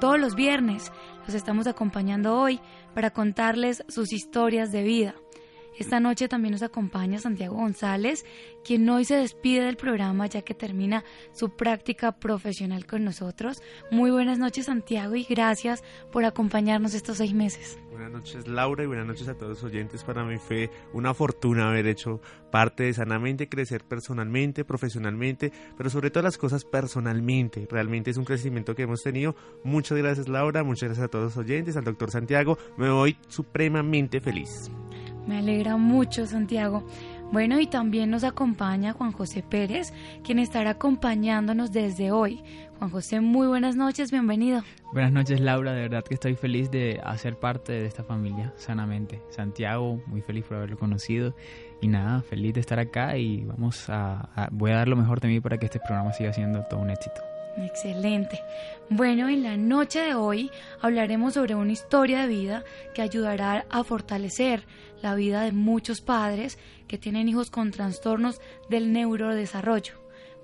Todos los viernes, los estamos acompañando hoy para contarles sus historias de vida. Esta noche también nos acompaña Santiago González, quien hoy se despide del programa ya que termina su práctica profesional con nosotros. Muy buenas noches Santiago y gracias por acompañarnos estos seis meses. Buenas noches Laura y buenas noches a todos los oyentes. Para mí fue una fortuna haber hecho parte de Sanamente, crecer personalmente, profesionalmente, pero sobre todo las cosas personalmente. Realmente es un crecimiento que hemos tenido. Muchas gracias Laura, muchas gracias a todos los oyentes, al doctor Santiago. Me voy supremamente feliz. Me alegra mucho, Santiago. Bueno, y también nos acompaña Juan José Pérez, quien estará acompañándonos desde hoy. Juan José, muy buenas noches, bienvenido. Buenas noches, Laura. De verdad que estoy feliz de hacer parte de esta familia sanamente. Santiago, muy feliz por haberlo conocido. Y nada, feliz de estar acá y vamos a, voy a dar lo mejor de mí para que este programa siga siendo todo un éxito. Excelente. Bueno, en la noche de hoy hablaremos sobre una historia de vida que ayudará a fortalecer la vida de muchos padres que tienen hijos con trastornos del neurodesarrollo.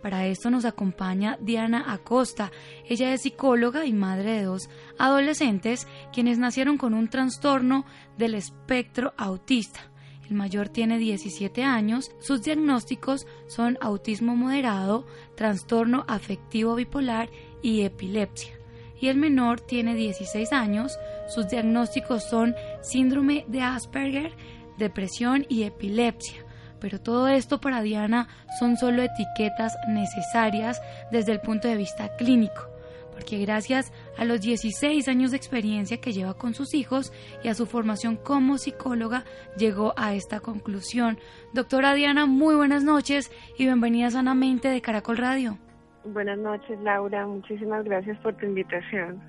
Para esto nos acompaña Diana Acosta. Ella es psicóloga y madre de dos adolescentes quienes nacieron con un trastorno del espectro autista. El mayor tiene 17 años, sus diagnósticos son autismo moderado, trastorno afectivo bipolar y epilepsia. Y el menor tiene 16 años, sus diagnósticos son síndrome de Asperger, depresión y epilepsia. Pero todo esto para Diana son solo etiquetas necesarias desde el punto de vista clínico porque gracias a los 16 años de experiencia que lleva con sus hijos y a su formación como psicóloga, llegó a esta conclusión. Doctora Diana, muy buenas noches y bienvenida sanamente de Caracol Radio. Buenas noches, Laura. Muchísimas gracias por tu invitación.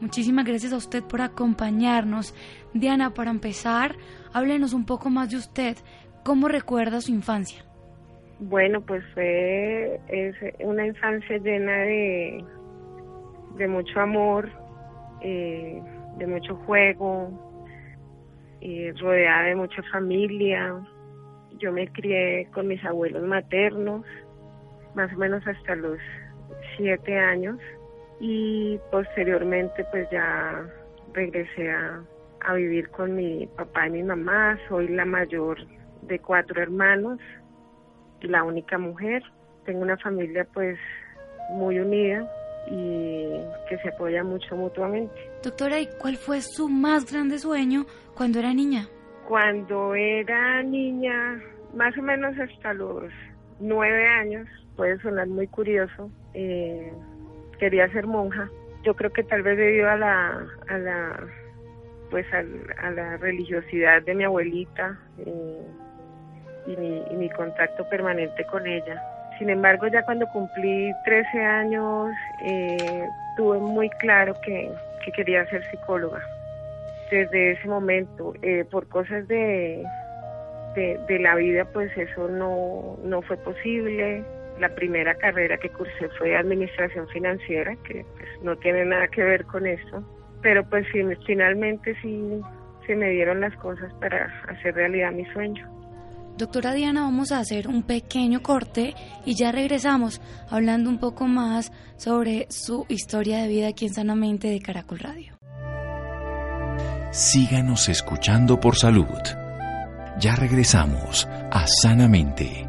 Muchísimas gracias a usted por acompañarnos. Diana, para empezar, háblenos un poco más de usted. ¿Cómo recuerda su infancia? Bueno, pues fue es una infancia llena de de mucho amor, eh, de mucho juego, eh, rodeada de mucha familia. Yo me crié con mis abuelos maternos, más o menos hasta los siete años, y posteriormente pues ya regresé a, a vivir con mi papá y mi mamá. Soy la mayor de cuatro hermanos, la única mujer. Tengo una familia pues muy unida, y que se apoya mucho mutuamente. Doctora, ¿y cuál fue su más grande sueño cuando era niña? Cuando era niña, más o menos hasta los nueve años, puede sonar muy curioso, eh, quería ser monja. Yo creo que tal vez debido a la, a la pues a, la religiosidad de mi abuelita eh, y, mi, y mi contacto permanente con ella sin embargo, ya cuando cumplí 13 años, eh, tuve muy claro que, quería ser psicóloga. Desde ese momento, eh, por cosas de, de, la vida, pues eso no, no fue posible. La primera carrera que cursé fue administración financiera, que pues, no tiene nada que ver con esto. Pero pues finalmente sí se me dieron las cosas para hacer realidad mi sueño. Doctora Diana, vamos a hacer un pequeño corte y ya regresamos hablando un poco más sobre su historia de vida aquí en Sanamente de Caracol Radio. Síganos escuchando por salud. Ya regresamos a Sanamente.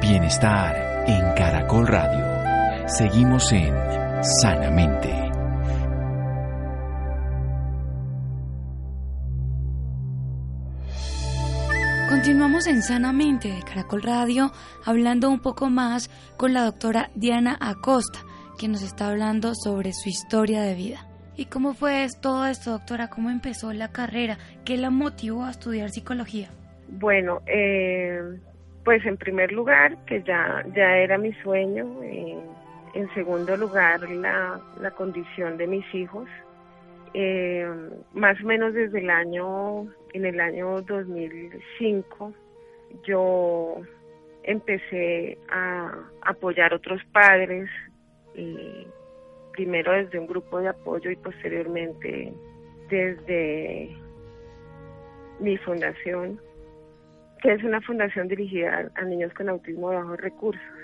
Bienestar en Caracol Radio. Seguimos en Sanamente. Continuamos en Sanamente de Caracol Radio hablando un poco más con la doctora Diana Acosta, quien nos está hablando sobre su historia de vida. ¿Y cómo fue todo esto, doctora? ¿Cómo empezó la carrera? ¿Qué la motivó a estudiar psicología? Bueno, eh, pues en primer lugar, que ya, ya era mi sueño. Eh, en segundo lugar, la, la condición de mis hijos. Eh, más o menos desde el año, en el año 2005, yo empecé a apoyar otros padres, primero desde un grupo de apoyo y posteriormente desde mi fundación, que es una fundación dirigida a niños con autismo de bajos recursos.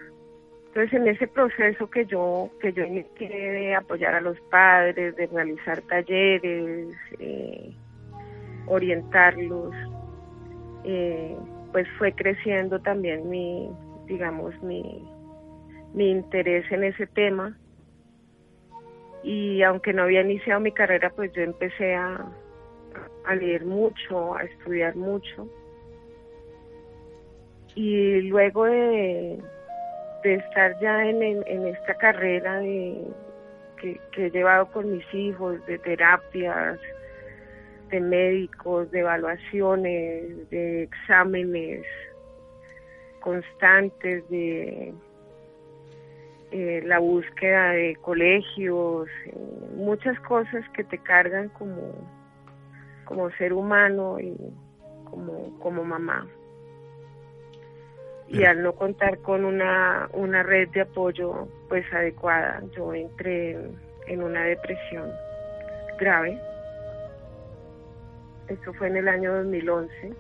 Entonces, en ese proceso que yo que yo inicié de apoyar a los padres, de realizar talleres, eh, orientarlos, eh, pues fue creciendo también mi, digamos, mi, mi interés en ese tema. Y aunque no había iniciado mi carrera, pues yo empecé a, a leer mucho, a estudiar mucho. Y luego de, de estar ya en, en, esta carrera de, que, que, he llevado con mis hijos, de terapias, de médicos, de evaluaciones, de exámenes constantes, de eh, la búsqueda de colegios, eh, muchas cosas que te cargan como, como ser humano y como, como mamá. Y al no contar con una, una red de apoyo pues adecuada, yo entré en, una depresión grave. Eso fue en el año 2011.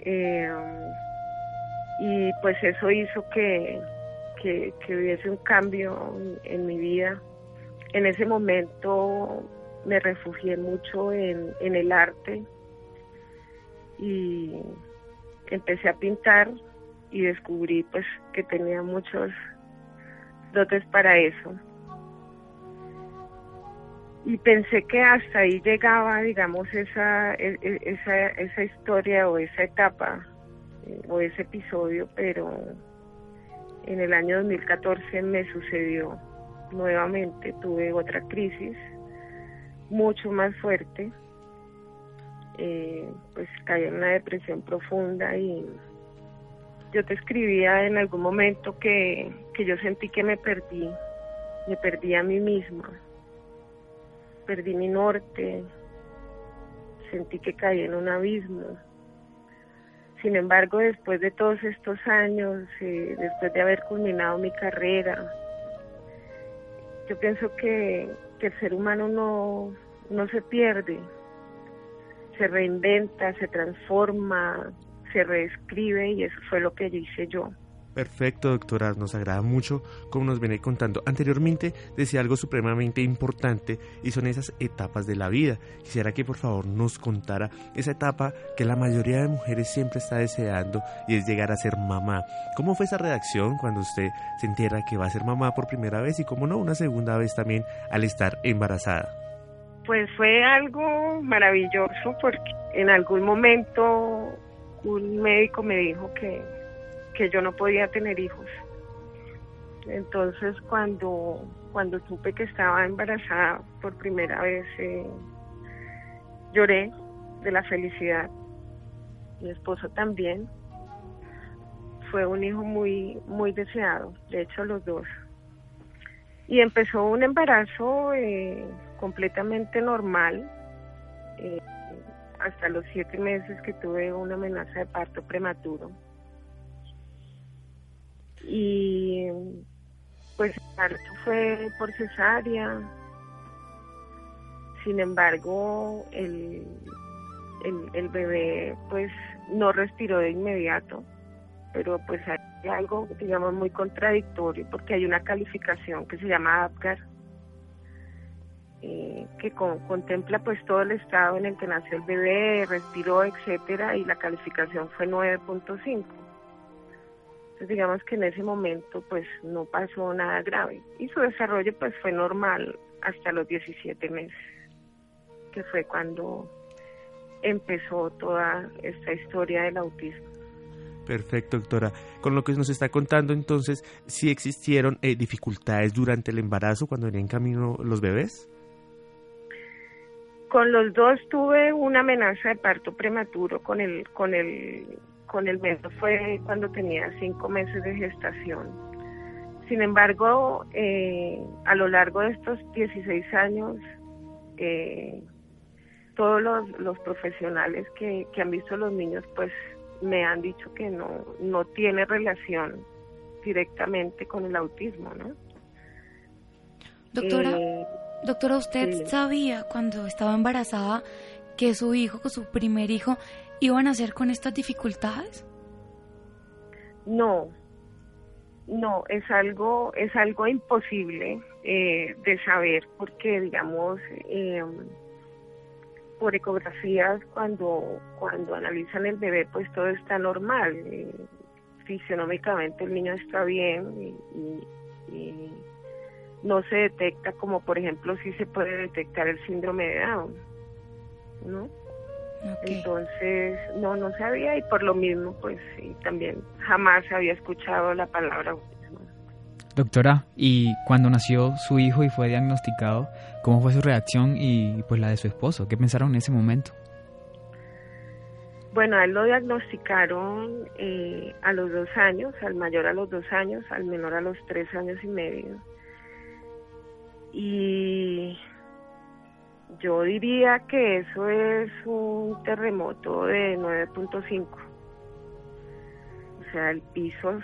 Eh, y pues eso hizo que, que, hubiese un cambio en, mi vida. En ese momento me refugié mucho en, en el arte y empecé a pintar y descubrí pues que tenía muchos dotes para eso. Y pensé que hasta ahí llegaba, digamos, esa, e, e, esa, esa historia o esa etapa o ese episodio, pero en el año 2014 me sucedió nuevamente, tuve otra crisis mucho más fuerte, eh, pues caí en una depresión profunda y yo te escribía en algún momento que, que yo sentí que me perdí, me perdí a mí misma, perdí mi norte, sentí que caí en un abismo. Sin embargo, después de todos estos años, eh, después de haber culminado mi carrera, yo pienso que, el ser humano no, no se pierde, se reinventa, se transforma, se reescribe y eso fue lo que hice yo. Perfecto, doctora, nos agrada mucho como nos viene contando. Anteriormente decía algo supremamente importante y son esas etapas de la vida. Quisiera que por favor nos contara esa etapa que la mayoría de mujeres siempre está deseando y es llegar a ser mamá. ¿Cómo fue esa redacción cuando usted se entera que va a ser mamá por primera vez y cómo no una segunda vez también al estar embarazada? Pues fue algo maravilloso porque en algún momento un médico me dijo que que yo no podía tener hijos. Entonces cuando, cuando supe que estaba embarazada por primera vez, eh, lloré de la felicidad. Mi esposo también. Fue un hijo muy, muy deseado, de hecho los dos. Y empezó un embarazo eh, completamente normal. Eh, hasta los siete meses que tuve una amenaza de parto prematuro y pues el parto fue por cesárea. Sin embargo, el, el, bebé pues no respiró de inmediato, pero pues hay algo, digamos, muy contradictorio porque hay una calificación que se llama APGAR, eh, que contempla pues todo el estado en el que nació el bebé, respiró, etcétera, y la calificación fue 9.5 digamos que en ese momento pues no pasó nada grave y su desarrollo pues fue normal hasta los 17 meses, que fue cuando empezó toda esta historia del autismo. Perfecto, doctora. Con lo que nos está contando, entonces, ¿sí existieron eh, dificultades durante el embarazo cuando venían en camino los bebés? Con los dos tuve una amenaza de parto prematuro, con el, con el, con el fue cuando tenía cinco meses de gestación. Sin embargo, eh, a lo largo de estos 16 años, eh, todos los, profesionales que, han visto los niños, pues me han dicho que no, no tiene relación directamente con el autismo, ¿no? Doctora, eh, doctora, ¿usted sabía cuando estaba embarazada que su hijo, con su primer hijo, iba a nacer con estas dificultades? No, no, es algo, es algo imposible eh, de saber porque, digamos, eh, por ecografías cuando, cuando analizan el bebé, pues todo está normal. Eh, fisionómicamente el niño está bien y, no se detecta como, por ejemplo, si se puede detectar el síndrome de Down, ¿no? Entonces, no, no sabía y por lo mismo, pues sí, también jamás había escuchado la palabra autismo. Doctora, ¿y cuando nació su hijo y fue diagnosticado, cómo fue su reacción y pues la de su esposo? ¿Qué pensaron en ese momento? Bueno, a él lo diagnosticaron eh, a los dos años, al mayor a los dos años, al menor a los tres años y medio. Y yo diría que eso es un terremoto de 9.5. O sea, el piso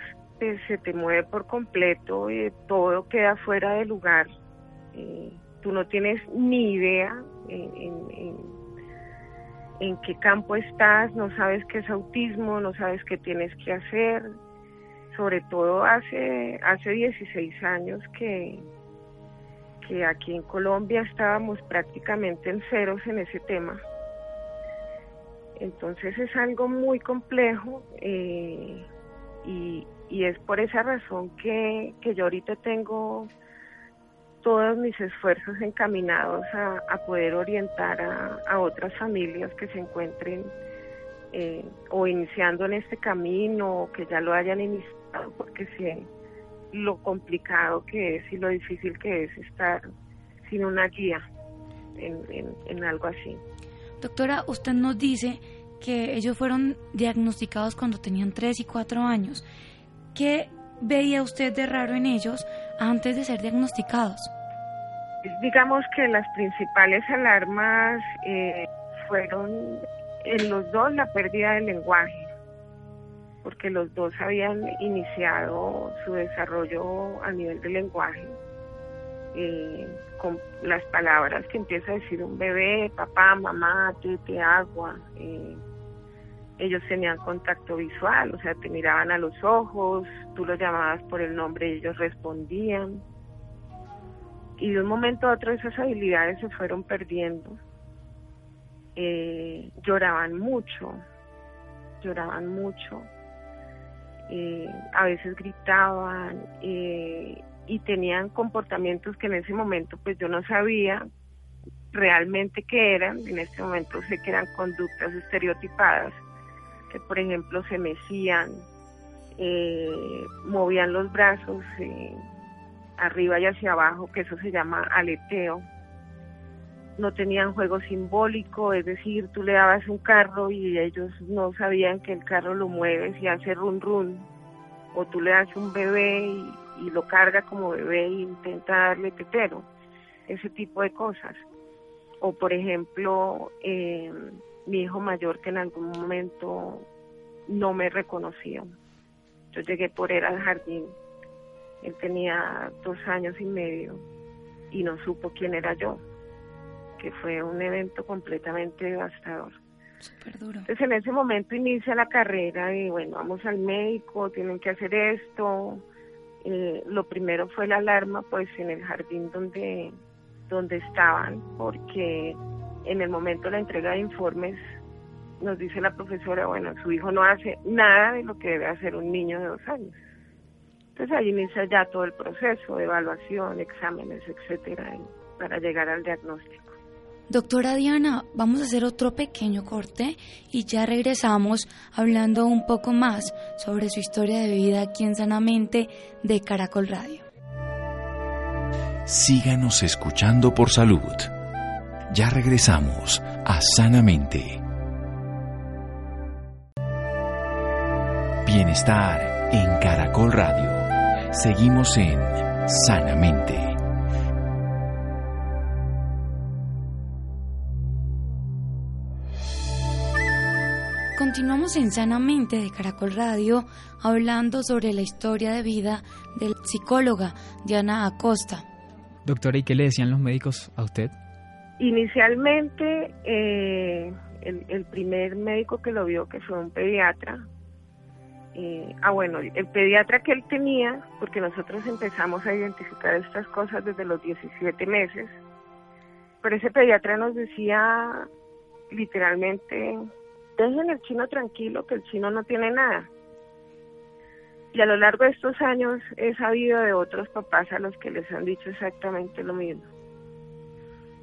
se te mueve por completo y todo queda fuera de lugar. Eh, tú no tienes ni idea en, en, qué campo estás, no sabes qué es autismo, no sabes qué tienes que hacer. Sobre todo hace, hace 16 años que, que aquí en Colombia estábamos prácticamente en ceros en ese tema. Entonces es algo muy complejo eh, y, es por esa razón que, yo ahorita tengo todos mis esfuerzos encaminados a, poder orientar a, otras familias que se encuentren eh, o iniciando en este camino o que ya lo hayan iniciado, porque si lo complicado que es y lo difícil que es estar sin una guía en, algo así. Doctora, usted nos dice que ellos fueron diagnosticados cuando tenían 3 y 4 años. ¿Qué veía usted de raro en ellos antes de ser diagnosticados? Digamos que las principales alarmas eh, fueron en los dos la pérdida del lenguaje porque los dos habían iniciado su desarrollo a nivel de lenguaje, eh, con las palabras que empieza a decir un bebé, papá, mamá, tete, agua. Eh, ellos tenían contacto visual, o sea, te miraban a los ojos, tú los llamabas por el nombre y ellos respondían. Y de un momento a otro esas habilidades se fueron perdiendo. Eh, lloraban mucho, lloraban mucho eh, a veces gritaban eh, y tenían comportamientos que en ese momento pues yo no sabía realmente qué eran, en este momento sé que eran conductas estereotipadas, que por ejemplo se mecían, eh, movían los brazos arriba y hacia abajo, que eso se llama aleteo, no tenían juego simbólico, es decir, tú le dabas un carro y ellos no sabían que el carro lo mueves y hace run run, o tú le das un bebé y, lo carga como bebé e intenta darle tetero, ese tipo de cosas. O por ejemplo, eh, mi hijo mayor que en algún momento no me reconoció. Yo llegué por él al jardín, él tenía dos años y medio y no supo quién era yo que fue un evento completamente devastador. Entonces en ese momento inicia la carrera y bueno, vamos al médico, tienen que hacer esto. Eh, lo primero fue la alarma pues en el jardín donde, donde estaban, porque en el momento de la entrega de informes nos dice la profesora, bueno, su hijo no hace nada de lo que debe hacer un niño de dos años. Entonces ahí inicia ya todo el proceso de evaluación, exámenes, etcétera, para llegar al diagnóstico. Doctora Diana, vamos a hacer otro pequeño corte y ya regresamos hablando un poco más sobre su historia de vida aquí en Sanamente de Caracol Radio. Síganos escuchando por salud. Ya regresamos a Sanamente. Bienestar en Caracol Radio. Seguimos en Sanamente. Continuamos en Sanamente de Caracol Radio hablando sobre la historia de vida del psicóloga Diana Acosta. Doctora, ¿y qué le decían los médicos a usted? Inicialmente, eh, el, primer médico que lo vio, que fue un pediatra, eh, ah bueno, el pediatra que él tenía, porque nosotros empezamos a identificar estas cosas desde los 17 meses, pero ese pediatra nos decía literalmente dejen el chino tranquilo, que el chino no tiene nada. Y a lo largo de estos años he sabido de otros papás a los que les han dicho exactamente lo mismo.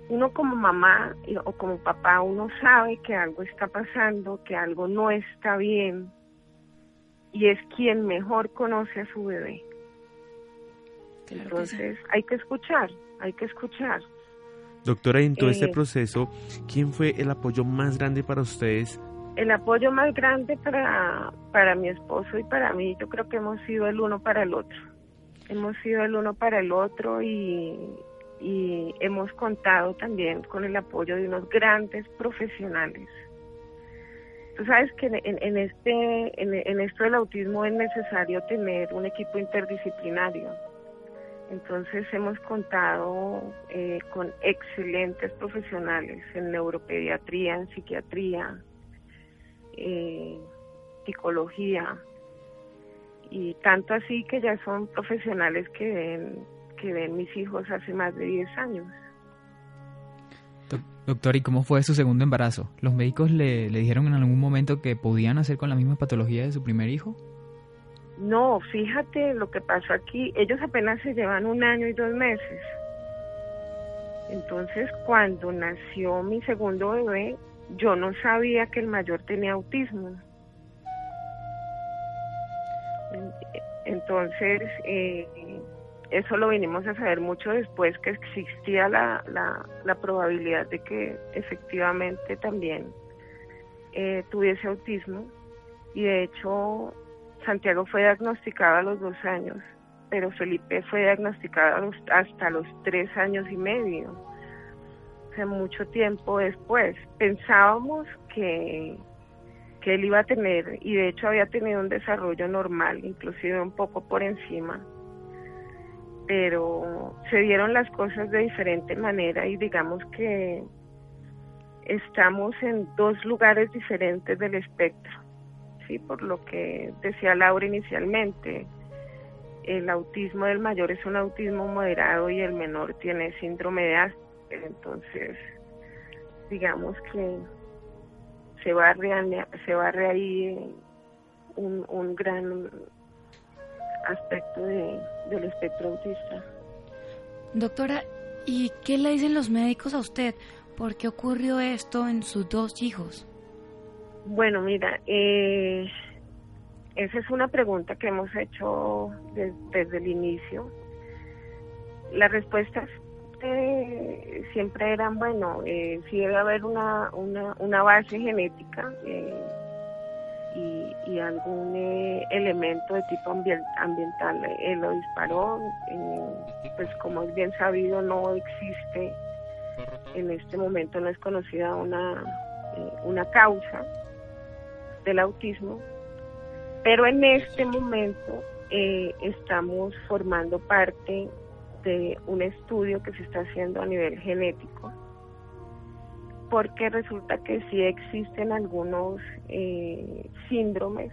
Uno como mamá o como papá, uno sabe que algo está pasando, que algo no está bien, y es quien mejor conoce a su bebé. Entonces hay que escuchar, hay que escuchar. Doctora, en todo este eh, proceso, ¿quién fue el apoyo más grande para ustedes el apoyo más grande para, para mi esposo y para mí, yo creo que hemos sido el uno para el otro. Hemos sido el uno para el otro y, y hemos contado también con el apoyo de unos grandes profesionales. Tú sabes que en, en este, en, esto del autismo es necesario tener un equipo interdisciplinario. Entonces hemos contado eh, con excelentes profesionales en neuropediatría, en psiquiatría, eh, psicología y tanto así que ya son profesionales que ven, que ven mis hijos hace más de 10 años. Doctor, ¿y cómo fue su segundo embarazo? ¿Los médicos le, le dijeron en algún momento que podían hacer con la misma patología de su primer hijo? No, fíjate lo que pasó aquí. Ellos apenas se llevan un año y dos meses. Entonces, cuando nació mi segundo bebé, yo no sabía que el mayor tenía autismo. Entonces, eh, eso lo vinimos a saber mucho después que existía la, la, probabilidad de que efectivamente también eh, tuviese autismo. Y de hecho, Santiago fue diagnosticado a los dos años, pero Felipe fue diagnosticado hasta los tres años y medio mucho tiempo después. Pensábamos que, que él iba a tener, y de hecho había tenido un desarrollo normal, inclusive un poco por encima, pero se dieron las cosas de diferente manera y digamos que estamos en dos lugares diferentes del espectro, ¿sí? por lo que decía Laura inicialmente. El autismo del mayor es un autismo moderado y el menor tiene síndrome de Asperger entonces, digamos que se barre, se barre ahí un, un gran aspecto de, del espectro autista. Doctora, ¿y qué le dicen los médicos a usted? ¿Por qué ocurrió esto en sus dos hijos? Bueno, mira, eh, esa es una pregunta que hemos hecho desde el inicio. La respuesta siempre eran, bueno, eh, si debe haber una, una, una base genética eh, y, y, algún eh, elemento de tipo ambiental eh, lo disparó. pues como es bien sabido, no existe, en este momento no es conocida una, una causa del autismo, pero en este momento estamos formando parte de un estudio que se está haciendo a nivel genético, porque resulta que sí existen algunos eh, síndromes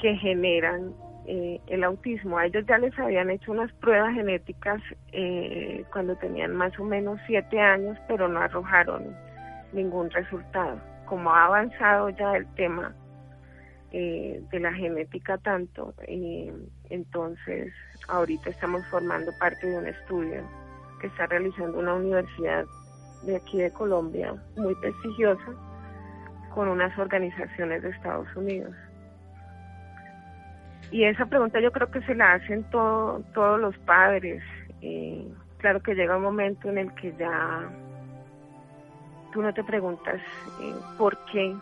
que generan eh, el autismo. A ellos ya les habían hecho unas pruebas genéticas eh, cuando tenían más o menos siete años, pero no arrojaron ningún resultado. Como ha avanzado ya el tema de la genética tanto, entonces ahorita estamos formando parte de un estudio que está realizando una universidad de aquí de Colombia, muy prestigiosa, con unas organizaciones de Estados Unidos. Y esa pregunta yo creo que se la hacen todos los padres. claro que llega un momento en el que ya tú no te preguntas eh, por qué,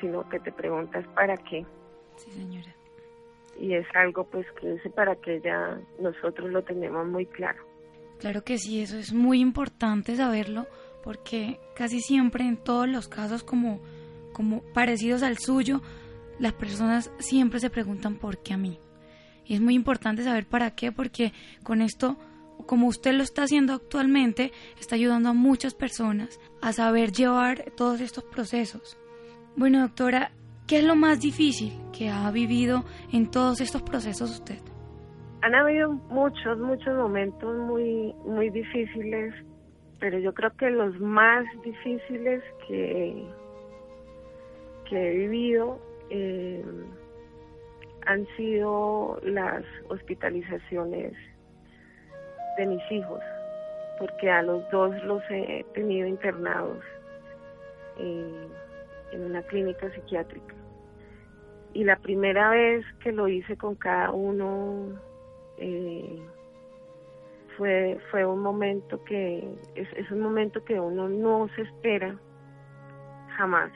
sino que te preguntas para qué. Sí, señora. Y es algo pues que ese para qué ya nosotros lo tenemos muy claro. Claro que sí, eso es muy importante saberlo porque casi siempre en todos los casos como, como parecidos al suyo, las personas siempre se preguntan por qué a mí. Y es muy importante saber para qué, porque con esto, como usted lo está haciendo actualmente, está ayudando a muchas personas a saber llevar todos estos procesos. Bueno, doctora, ¿qué es lo más difícil que ha vivido en todos estos procesos usted? Han habido muchos, muchos momentos muy, muy difíciles, pero yo creo que los más difíciles que, que he vivido eh, han sido las hospitalizaciones de mis hijos, porque a los dos los he tenido internados eh, en una clínica psiquiátrica. Y la primera vez que lo hice con cada uno eh, fue, fue un momento que es, es un momento que uno no se espera jamás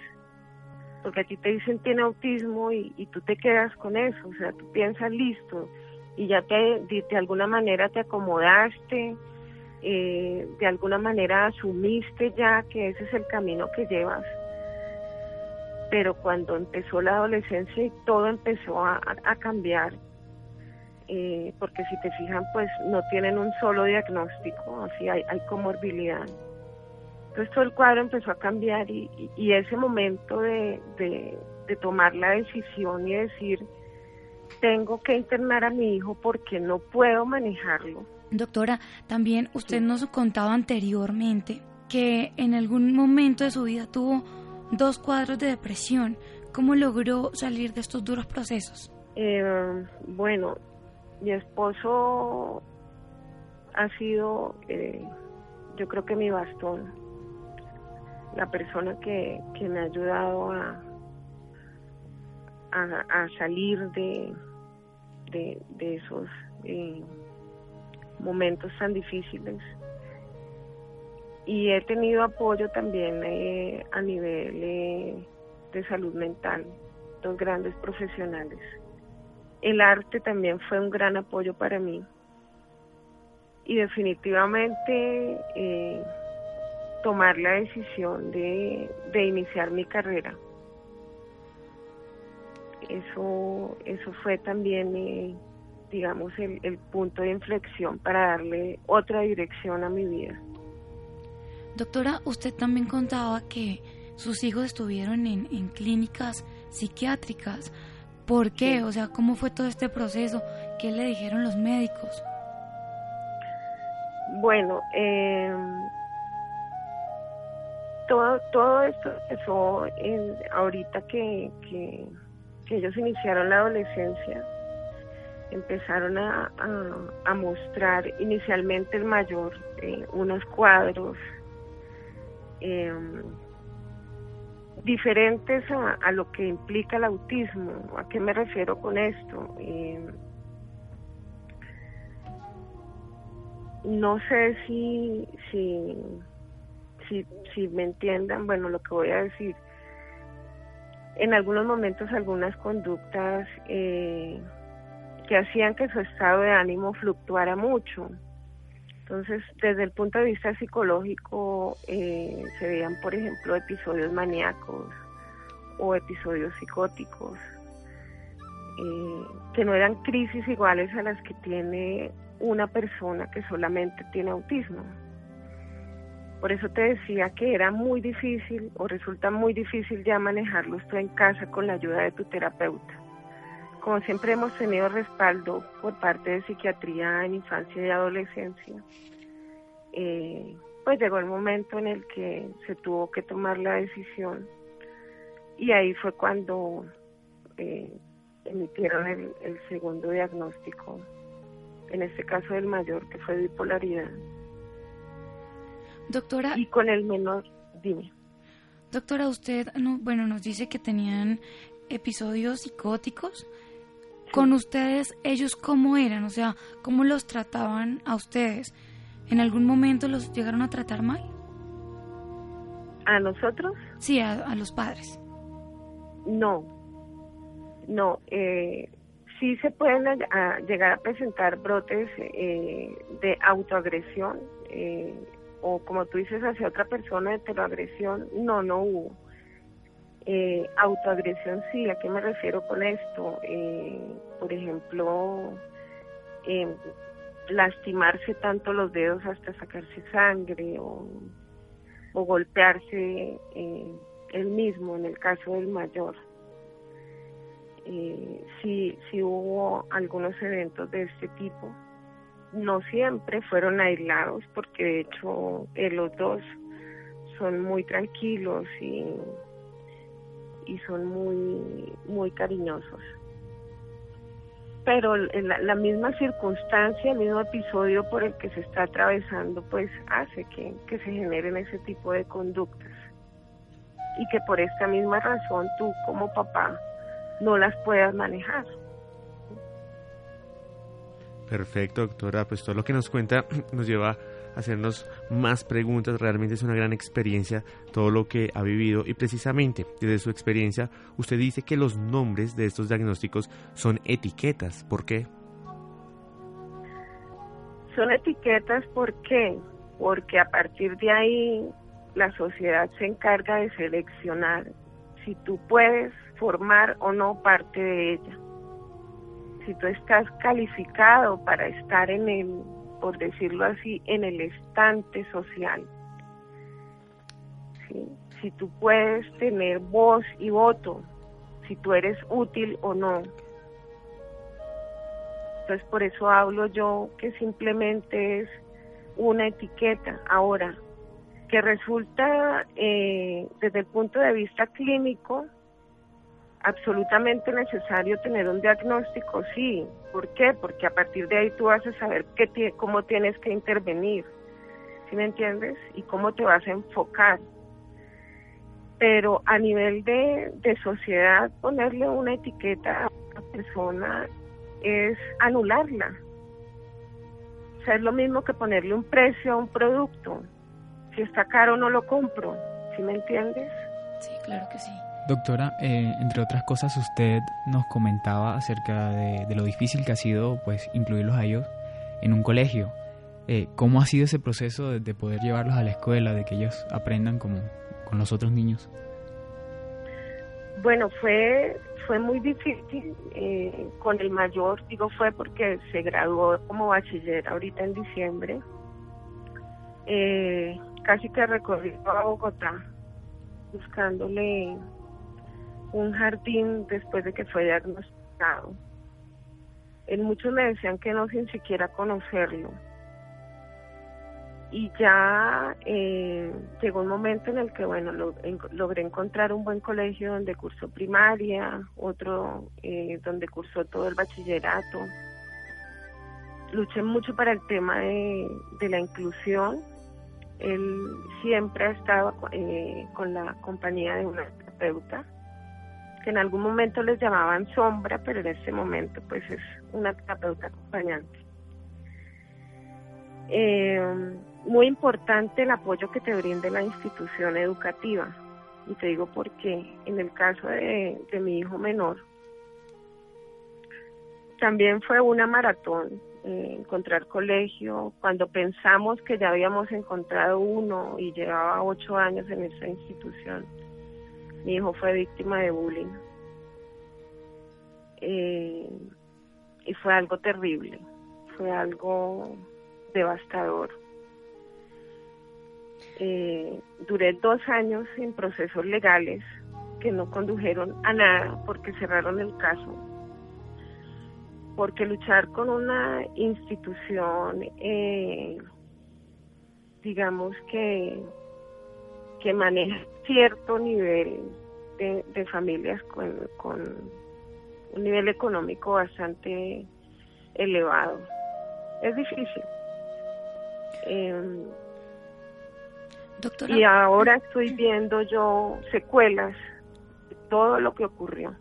porque a ti te dicen tiene autismo y, tú te quedas con eso, o sea, tú piensas listo y ya te de, alguna manera te acomodaste, eh, de alguna manera asumiste ya que ese es el camino que llevas. Pero cuando empezó la adolescencia y todo empezó a, cambiar, eh, porque si te fijan, pues no tienen un solo diagnóstico, así hay, hay comorbilidad. Entonces todo el cuadro empezó a cambiar y, ese momento de, tomar la decisión y decir, tengo que internar a mi hijo porque no puedo manejarlo. Doctora, también usted nos contaba anteriormente que en algún momento de su vida tuvo dos cuadros de depresión. ¿Cómo logró salir de estos duros procesos? Eh, bueno, mi esposo ha sido, eh, yo creo que mi bastón la persona que, me ha ayudado a, salir de, de, esos eh, momentos tan difíciles. Y he tenido apoyo también eh, a nivel eh, de salud mental, dos grandes profesionales. El arte también fue un gran apoyo para mí. Y definitivamente tomar la decisión de, iniciar mi carrera. Eso, eso fue también, eh, digamos, el, punto de inflexión para darle otra dirección a mi vida. Doctora, usted también contaba que sus hijos estuvieron en, clínicas psiquiátricas. ¿Por qué? O sea, ¿cómo fue todo este proceso? ¿Qué le dijeron los médicos? Bueno, eh, todo, todo esto empezó en, ahorita que, que, ellos iniciaron la adolescencia, empezaron a, a, mostrar inicialmente el mayor eh, unos cuadros em, diferentes a, a, lo que implica el autismo. ¿A qué me refiero con esto? Em, no sé si, si si, si me entiendan, bueno, lo que voy a decir, en algunos momentos algunas conductas eh, que hacían que su estado de ánimo fluctuara mucho. Entonces, desde el punto de vista psicológico, eh, se veían, por ejemplo, episodios maníacos o episodios psicóticos, eh, que no eran crisis iguales a las que tiene una persona que solamente tiene autismo. Por eso te decía que era muy difícil o resulta muy difícil ya manejarlo tú en casa con la ayuda de tu terapeuta. Como siempre hemos tenido respaldo por parte de psiquiatría en infancia y adolescencia, eh, pues llegó el momento en el que se tuvo que tomar la decisión y ahí fue cuando eh, emitieron el, el segundo diagnóstico, en este caso del mayor, que fue bipolaridad. Doctora. Y con el menor, dime. Doctora, usted, no, bueno, nos dice que tenían episodios psicóticos. Con ustedes, ellos cómo eran, o sea, cómo los trataban a ustedes. ¿En algún momento los llegaron a tratar mal? ¿A nosotros? Sí, a, los padres. No, no. Eh, sí se pueden llegar a presentar brotes eh, de autoagresión eh, o como tú dices hacia otra persona de heteroagresión. No, no hubo. Eh, autoagresión sí, ¿a qué me refiero con esto? Eh, por ejemplo, eh, lastimarse tanto los dedos hasta sacarse sangre o, golpearse eh, él mismo en el caso del mayor. Eh, sí, sí hubo algunos eventos de este tipo. No siempre fueron aislados porque de hecho los dos son muy tranquilos y y son muy, muy cariñosos. Pero la, la misma circunstancia, el mismo episodio por el que se está atravesando, pues hace que, que se generen ese tipo de conductas. Y que por esta misma razón tú como papá no las puedas manejar. Perfecto, doctora. Pues todo lo que nos cuenta nos lleva hacernos más preguntas. Realmente es una gran experiencia todo lo que ha vivido y precisamente desde su experiencia usted dice que los nombres de estos diagnósticos son etiquetas. ¿Por qué? Son etiquetas ¿por qué? porque a partir de ahí la sociedad se encarga de seleccionar si tú puedes formar o no parte de ella. Si tú estás calificado para estar en el por decirlo así, en el estante social. Si tú puedes tener voz y voto, si tú eres útil o no. Entonces por eso hablo yo que simplemente es una etiqueta. Ahora, que resulta eh, desde el punto de vista clínico absolutamente necesario tener un diagnóstico, sí. ¿Por qué? Porque a partir de ahí tú vas a saber qué cómo tienes que intervenir, ¿sí me entiendes? Y cómo te vas a enfocar. Pero a nivel de, de sociedad, ponerle una etiqueta a una persona es anularla. O sea, es lo mismo que ponerle un precio a un producto. Si está caro, no lo compro. ¿Sí me entiendes? Sí, claro que sí. Doctora, eh, entre otras cosas, usted nos comentaba acerca de, lo difícil que ha sido pues incluirlos a ellos en un colegio. Eh, ¿Cómo ha sido ese proceso de, poder llevarlos a la escuela, de que ellos aprendan como con los otros niños? Bueno, fue fue muy difícil eh, con el mayor, digo fue porque se graduó como bachiller ahorita en diciembre. casi que recorrió a Bogotá buscándole un jardín después de que fue diagnosticado. En muchos me decían que no sin siquiera conocerlo. Y ya eh, llegó un momento en el que, bueno, logré encontrar un buen colegio donde cursó primaria, otro eh, donde cursó todo el bachillerato. Luché mucho para el tema de, la inclusión. Él siempre ha estado eh, con la compañía de una terapeuta que en algún momento les llamaban sombra, pero en este momento pues es una terapeuta acompañante. Eh, muy importante el apoyo que te brinde la institución educativa. Y te digo porque en el caso de, mi hijo menor, también fue una maratón eh, encontrar colegio. Cuando pensamos que ya habíamos encontrado uno y llevaba ocho años en esa institución, mi hijo fue víctima de bullying. Eh, y fue algo terrible, fue algo devastador. Eh, duré dos años en procesos legales que no condujeron a nada porque cerraron el caso. Porque luchar con una institución, eh, digamos que, que maneja cierto nivel de, familias con, un nivel económico bastante elevado. Es difícil. Em, y ahora estoy viendo yo secuelas de todo lo que ocurrió.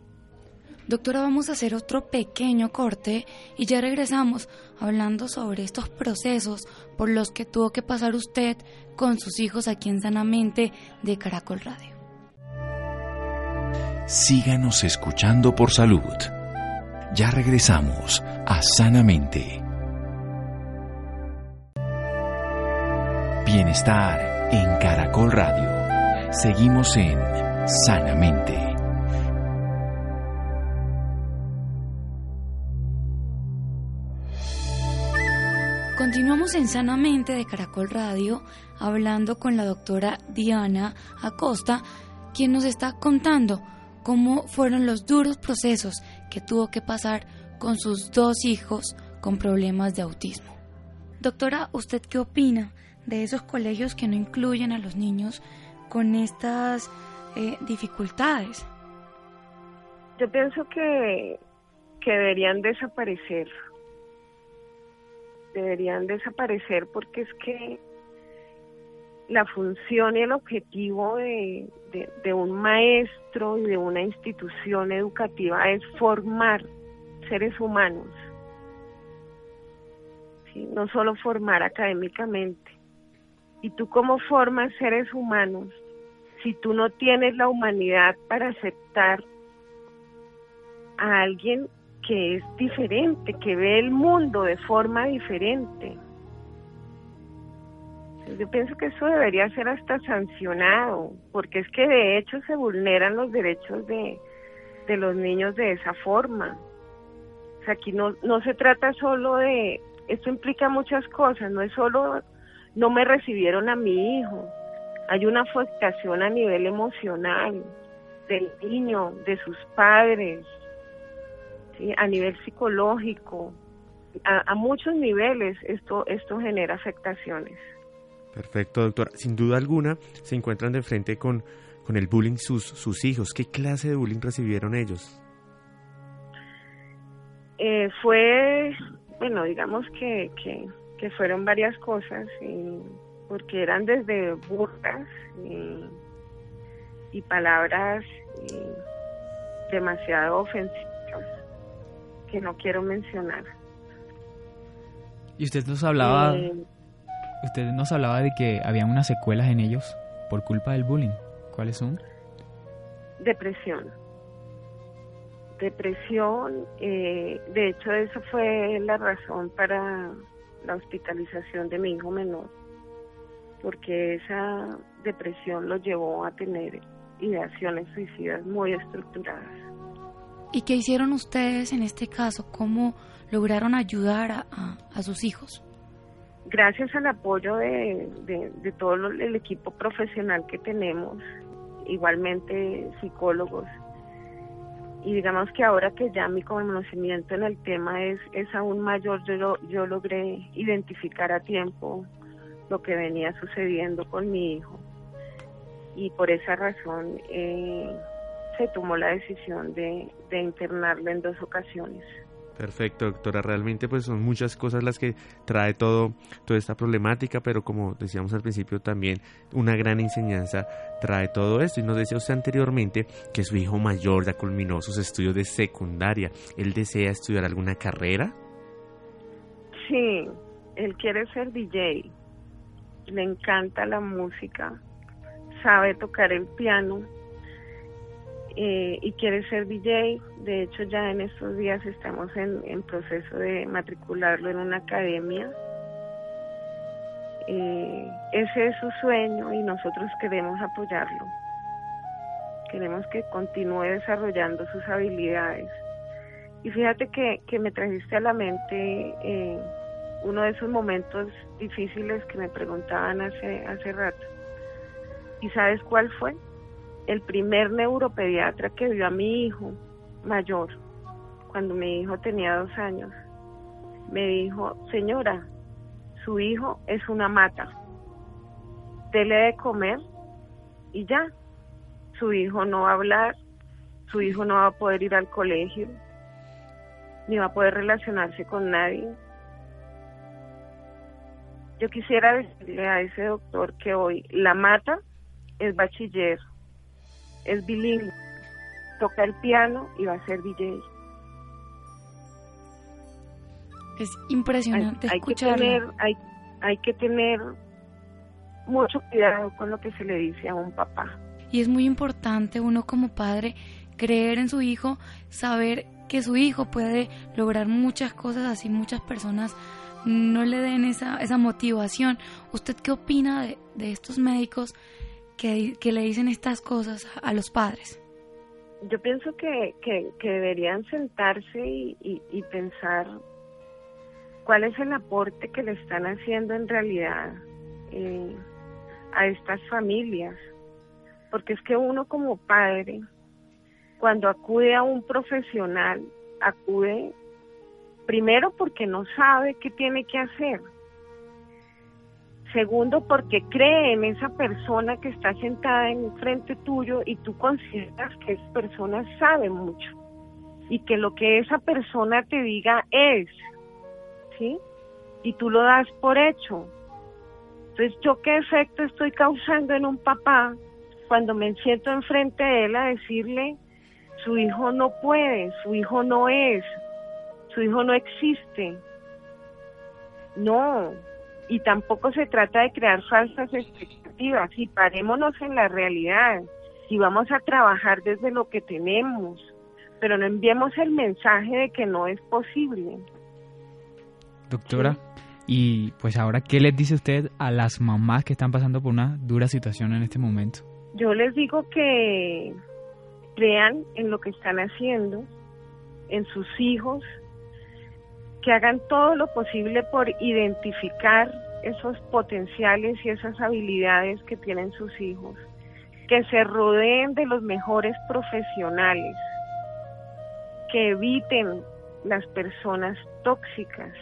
Doctora, vamos a hacer otro pequeño corte y ya regresamos hablando sobre estos procesos por los que tuvo que pasar usted con sus hijos aquí en Sanamente de Caracol Radio. Síganos escuchando por salud. Ya regresamos a Sanamente. Bienestar en Caracol Radio. Seguimos en Sanamente. Continuamos en Sanamente de Caracol Radio hablando con la doctora Diana Acosta, quien nos está contando cómo fueron los duros procesos que tuvo que pasar con sus dos hijos con problemas de autismo. Doctora, ¿usted qué opina de esos colegios que no incluyen a los niños con estas eh, dificultades? Yo pienso que, que deberían desaparecer. Deberían desaparecer porque es que la función y el objetivo de, un maestro y de una institución educativa es formar seres humanos, no solo formar académicamente. ¿Y tú cómo formas seres humanos si tú no tienes la humanidad para aceptar a alguien que es diferente, que ve el mundo de forma diferente? Yo pienso que eso debería ser hasta sancionado, porque es que de hecho se vulneran los derechos de, de los niños de esa forma. O sea, aquí no, no se trata solo de, esto implica muchas cosas, no es solo, no me recibieron a mi hijo, hay una afectación a nivel emocional del niño, de sus padres, a nivel psicológico, a, a muchos niveles esto, esto genera afectaciones. Perfecto, doctora. Sin duda alguna, se encuentran de frente con, con el bullying sus, sus hijos. ¿Qué clase de bullying recibieron ellos? Eh, fue, bueno, digamos que, que, fueron varias cosas, porque eran desde burlas y, palabras demasiado ofensivas que no quiero mencionar. Y usted nos hablaba... Eh, Usted nos hablaba de que habían unas secuelas en ellos por culpa del bullying. ¿Cuáles son? Depresión. Depresión, eh, de hecho esa fue la razón para la hospitalización de mi hijo menor, porque esa depresión lo llevó a tener ideaciones suicidas muy estructuradas. ¿Y qué hicieron ustedes en este caso? ¿Cómo lograron ayudar a sus hijos? gracias al apoyo de, todo el equipo profesional que tenemos, igualmente psicólogos, y digamos que ahora que ya mi conocimiento en el tema es, es aún mayor, yo, yo logré identificar a tiempo lo que venía sucediendo con mi hijo y por esa razón eh, se tomó la decisión de, de internarlo en dos ocasiones. Perfecto, doctora. Realmente pues son muchas cosas las que trae todo, toda esta problemática, pero como decíamos al principio también una gran enseñanza trae todo esto. Y nos decía usted anteriormente que su hijo mayor ya culminó sus estudios de secundaria. ¿Él desea estudiar alguna carrera? Sí, él quiere ser DJ. Le encanta la música, sabe tocar el piano eh, y quiere ser DJ. De hecho, ya en estos días estamos en, proceso de matricularlo en una academia. Eh, ese es su sueño y nosotros queremos apoyarlo. Queremos que continúe desarrollando sus habilidades. Y fíjate que, que me trajiste a la mente eh, uno de esos momentos difíciles que me preguntaban hace, hace rato. ¿Y sabes cuál fue? El primer neuropediatra que vio a mi hijo mayor, cuando mi hijo tenía dos años, me dijo, señora, su hijo es una mata, dele de comer y ya, su hijo no va a hablar, su hijo no va a poder ir al colegio, ni va a poder relacionarse con nadie. Yo quisiera decirle a ese doctor que hoy la mata es bachiller es bilingüe toca el piano y va a ser DJ. Es impresionante hay, hay que tener hay, hay que tener mucho cuidado con lo que se le dice a un papá. Y es muy importante uno como padre creer en su hijo, saber que su hijo puede lograr muchas cosas así muchas personas no le den esa, esa motivación. ¿Usted qué opina de, de estos médicos que, le dicen estas cosas a los padres? Yo pienso que, que, deberían sentarse y, pensar cuál es el aporte que le están haciendo en realidad eh, a estas familias. Porque es que uno como padre, cuando acude a un profesional, acude primero porque no sabe qué tiene que hacer. Segundo, porque cree en esa persona que está sentada en frente tuyo y tú consideras que esa persona sabe mucho y que lo que esa persona te diga es, ¿sí? Y tú lo das por hecho. Entonces, ¿yo qué efecto estoy causando en un papá cuando me siento enfrente de él a decirle, su hijo no puede, su hijo no es, su hijo no existe? No, y tampoco se trata de crear falsas expectativas, y parémonos en la realidad, y vamos a trabajar desde lo que tenemos, pero no enviemos el mensaje de que no es posible. Doctora, y pues ahora, ¿qué les dice usted a las mamás que están pasando por una dura situación en este momento? Yo les digo que crean en lo que están haciendo, en sus hijos, que hagan todo lo posible por identificar esos potenciales y esas habilidades que tienen sus hijos, que se rodeen de los mejores profesionales, que eviten las personas tóxicas,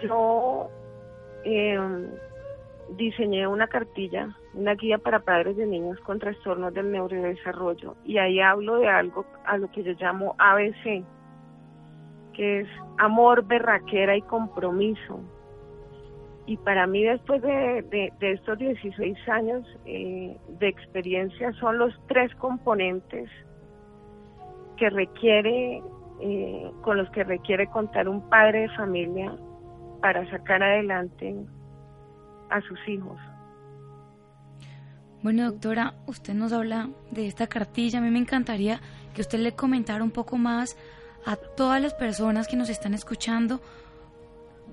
yo eh, diseñé una cartilla, una guía para padres de niños con trastornos del neurodesarrollo y ahí hablo de algo a lo que yo llamo ABC, que es amor, berraquera y compromiso. Y para mí después de, de, estos 16 años eh, de experiencia son los tres componentes que requiere, eh, con los que requiere contar un padre de familia para sacar adelante a sus hijos. Bueno, doctora, usted nos habla de esta cartilla. A mí me encantaría que usted le comentara un poco más a todas las personas que nos están escuchando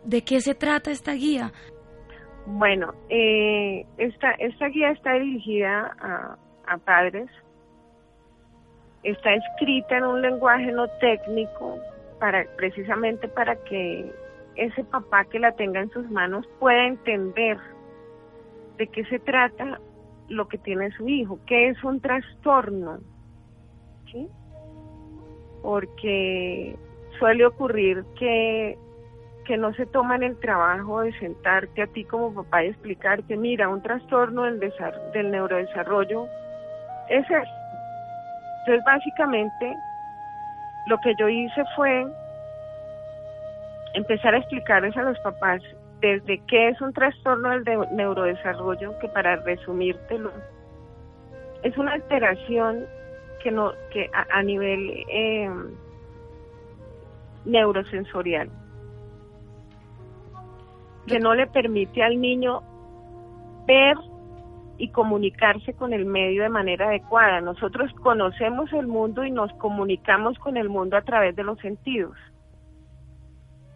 de qué se trata esta guía. Bueno, eh, esta, esta guía está dirigida a, a padres. Está escrita en un lenguaje no técnico para precisamente para que ese papá que la tenga en sus manos pueda entender de qué se trata lo que tiene su hijo, qué es un trastorno, ¿sí? Porque suele ocurrir que, que no se toman el trabajo de sentarte a ti como papá y explicarte, mira, un trastorno del, del neurodesarrollo es eso. Entonces, básicamente, lo que yo hice fue empezar a explicarles a los papás desde qué es un trastorno del de neurodesarrollo, que para resumírtelo, es una alteración que no que a, nivel eh, neurosensorial que no le permite al niño ver y comunicarse con el medio de manera adecuada. Nosotros conocemos el mundo y nos comunicamos con el mundo a través de los sentidos.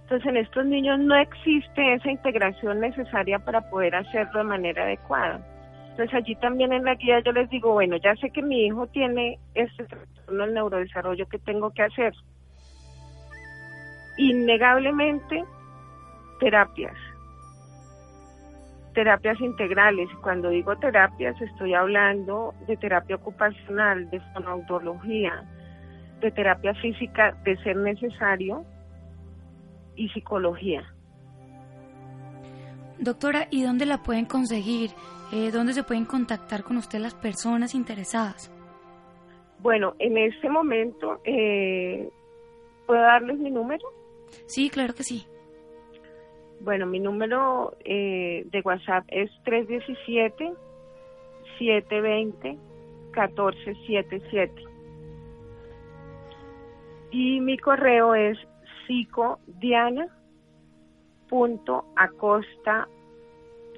Entonces en estos niños no existe esa integración necesaria para poder hacerlo de manera adecuada. Entonces allí también en la guía yo les digo, bueno, ya sé que mi hijo tiene este trastorno del neurodesarrollo que tengo que hacer. Innegablemente terapias, terapias integrales. Cuando digo terapias estoy hablando de terapia ocupacional, de fonoaudiología, de terapia física de ser necesario y psicología. Doctora, ¿y dónde la pueden conseguir? Eh, ¿Dónde se pueden contactar con usted las personas interesadas? Bueno, en este momento, eh, ¿puedo darles mi número? Sí, claro que sí. Bueno, mi número eh, de WhatsApp es 317-720-14 1477. Y mi correo es psicodiana.acosta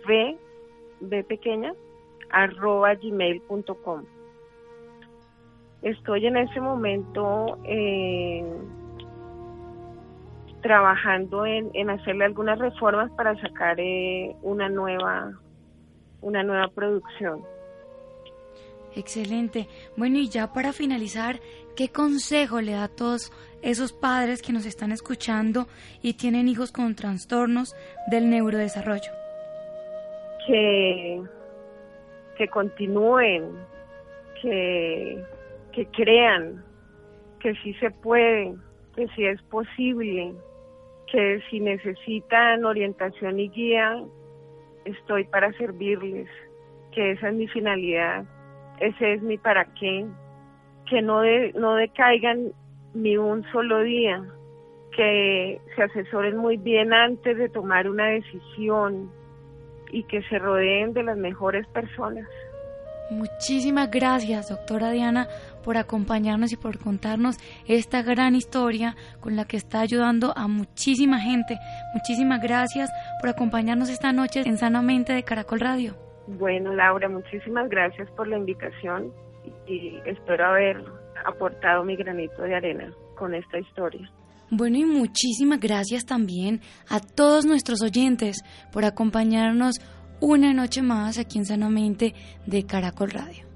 b, b pequeña, arroba. Estoy en ese momento eh, trabajando en, en, hacerle algunas reformas para sacar eh, una nueva una nueva producción. Excelente. Bueno, y ya para finalizar, ¿qué consejo le da a todos esos padres que nos están escuchando y tienen hijos con trastornos del neurodesarrollo? Que, que continúen, que, que crean que sí se puede, que sí es posible, que si necesitan orientación y guía, estoy para servirles, que esa es mi finalidad, ese es mi para qué, que no, de, no decaigan ni un solo día, que se asesoren muy bien antes de tomar una decisión y que se rodeen de las mejores personas. Muchísimas gracias, doctora Diana, por acompañarnos y por contarnos esta gran historia con la que está ayudando a muchísima gente. Muchísimas gracias por acompañarnos esta noche en Sanamente de Caracol Radio. Bueno, Laura, muchísimas gracias por la invitación y espero haber aportado mi granito de arena con esta historia. Bueno, y muchísimas gracias también a todos nuestros oyentes por acompañarnos una noche más aquí en Sanamente de Caracol Radio.